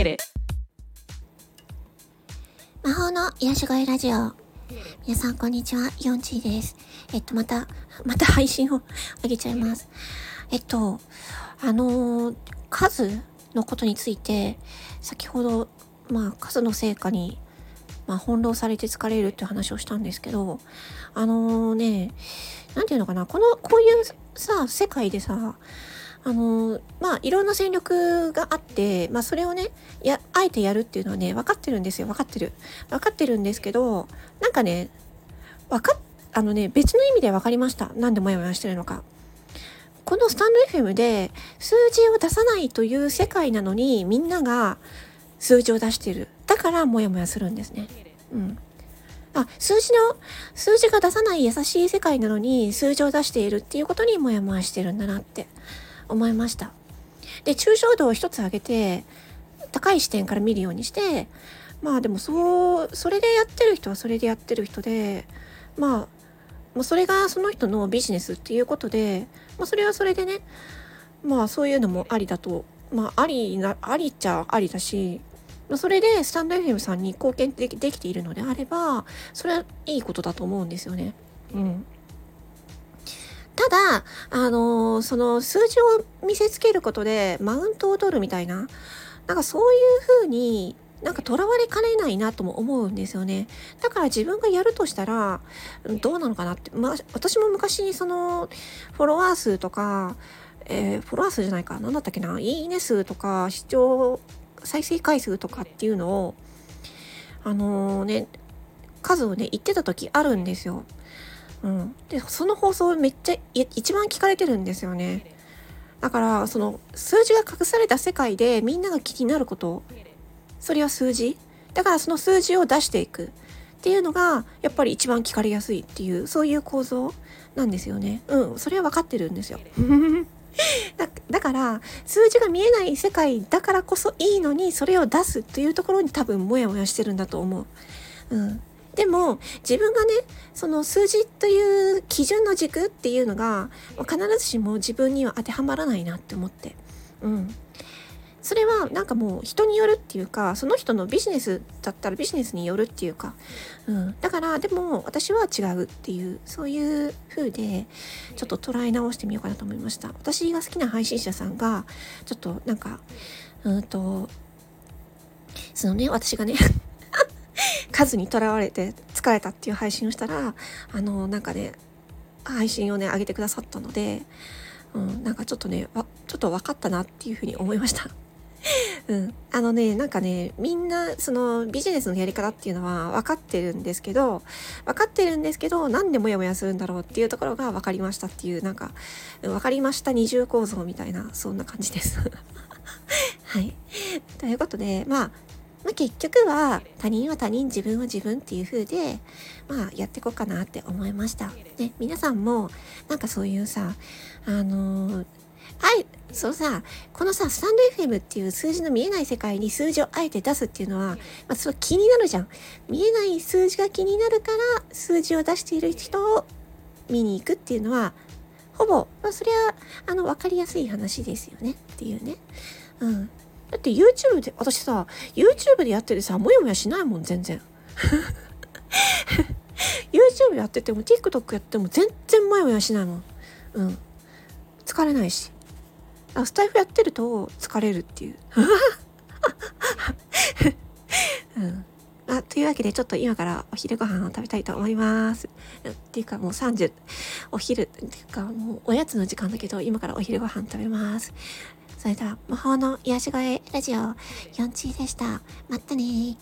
Get it. 魔法の癒し声ラジオ。皆さん、こんにちは。ヨンチーです。えっと、また、また配信を上げちゃいます。えっと、あのー数のことについて、先ほど、まあ、数の成果に、まあ、翻弄されて疲れるって話をしたんですけど、あのね、なんていうのかな、この、こういうさ、世界でさ、あのまあいろんな戦力があって、まあそれをね、や、あえてやるっていうのはね、分かってるんですよ。分かってる。分かってるんですけど、なんかね、分か、あのね、別の意味で分かりました。なんでモヤモヤしてるのか。このスタンド FM で数字を出さないという世界なのに、みんなが数字を出してる。だからモヤモヤするんですね。うん。あ、数字の、数字が出さない優しい世界なのに数字を出しているっていうことにモヤモヤしてるんだなって思いました。で、抽象度を一つ上げて、高い視点から見るようにして、まあでもそう、それでやってる人はそれでやってる人で、まあ、もうそれがその人のビジネスっていうことで、まあそれはそれでね、まあそういうのもありだと、まあありな、ありっちゃありだし、まあそれでスタンド FM さんに貢献できできているのであれば、それはいいことだと思うんですよね。うん。ただ、あのーその数字を見せつけることでマウントを取るみたいな、なんかそういう風になんか囚われかねないなとも思うんですよね。だから自分がやるとしたら、どうなのかなって。まあ、私も昔にその、フォロワー数とか、えーフォロワー数じゃないか、なんだったっけな、いいね数とか、視聴、再生回数とかっていうのを、あのね、数をね、言ってた時あるんですよ。うん。で、その放送めっちゃ、一番聞かれてるんですよね。だから、その、数字が隠された世界でみんなが気になること、それは数字だからその数字を出していくっていうのが、やっぱり一番聞かれやすいっていう、そういう構造なんですよね。うん、それは分かってるんですよ。だだから、数字が見えない世界だからこそいいのに、それを出すというところに多分モヤモヤしてるんだと思う。うん。でも、自分がね、その数字という基準の軸っていうのが、必ずしも自分には当てはまらないなって思って。うん。それはなんかもう人によるっていうか、その人のビジネスだったらビジネスによるっていうか、うん。だから、でも私は違うっていう、そういう風で、ちょっと捉え直してみようかなと思いました。私が好きな配信者さんが、ちょっとなんか、うんと、そのね、私がね、数にとらわれて疲れたっていう配信をしたら、あの、なんかね、配信をね、上げてくださったので、うん、なんかちょっとね、わちょっと分かったなっていうふうに思いました。うん。あのね、なんかね、みんな、そのビジネスのやり方っていうのは分かってるんですけど、分かってるんですけど、なんでモヤモヤするんだろうっていうところが分かりましたっていう、なんか、分かりました二重構造みたいな、そんな感じです。はい。ということで、まあ、まあ、結局は他人は他人自分は自分っていう風でまあやっていこうかなって思いました。で皆さんもなんかそういうさあのーあいそうさこのさスタンド FM っていう数字の見えない世界に数字をあえて出すっていうのは、まあ、それ気になるじゃん。見えない数字が気になるから数字を出している人を見に行くっていうのはほぼ、まあ、それはあの分かりやすい話ですよねっていうね。うん。だって YouTube で、私さ、YouTube でやっててさ、もやもやしないもん、全然。YouTube やってても、TikTok やっても全然もやもやしないもん。うん。疲れないし。スタイフやってると疲れるっていう。うん。あ、というわけで、ちょっと今からお昼ご飯を食べたいと思います。っていうか、もう30、お昼、っていうか、もうおやつの時間だけど、今からお昼ご飯食べます。それでは、魔法の癒し声ラジオ、4チでした。まったねー。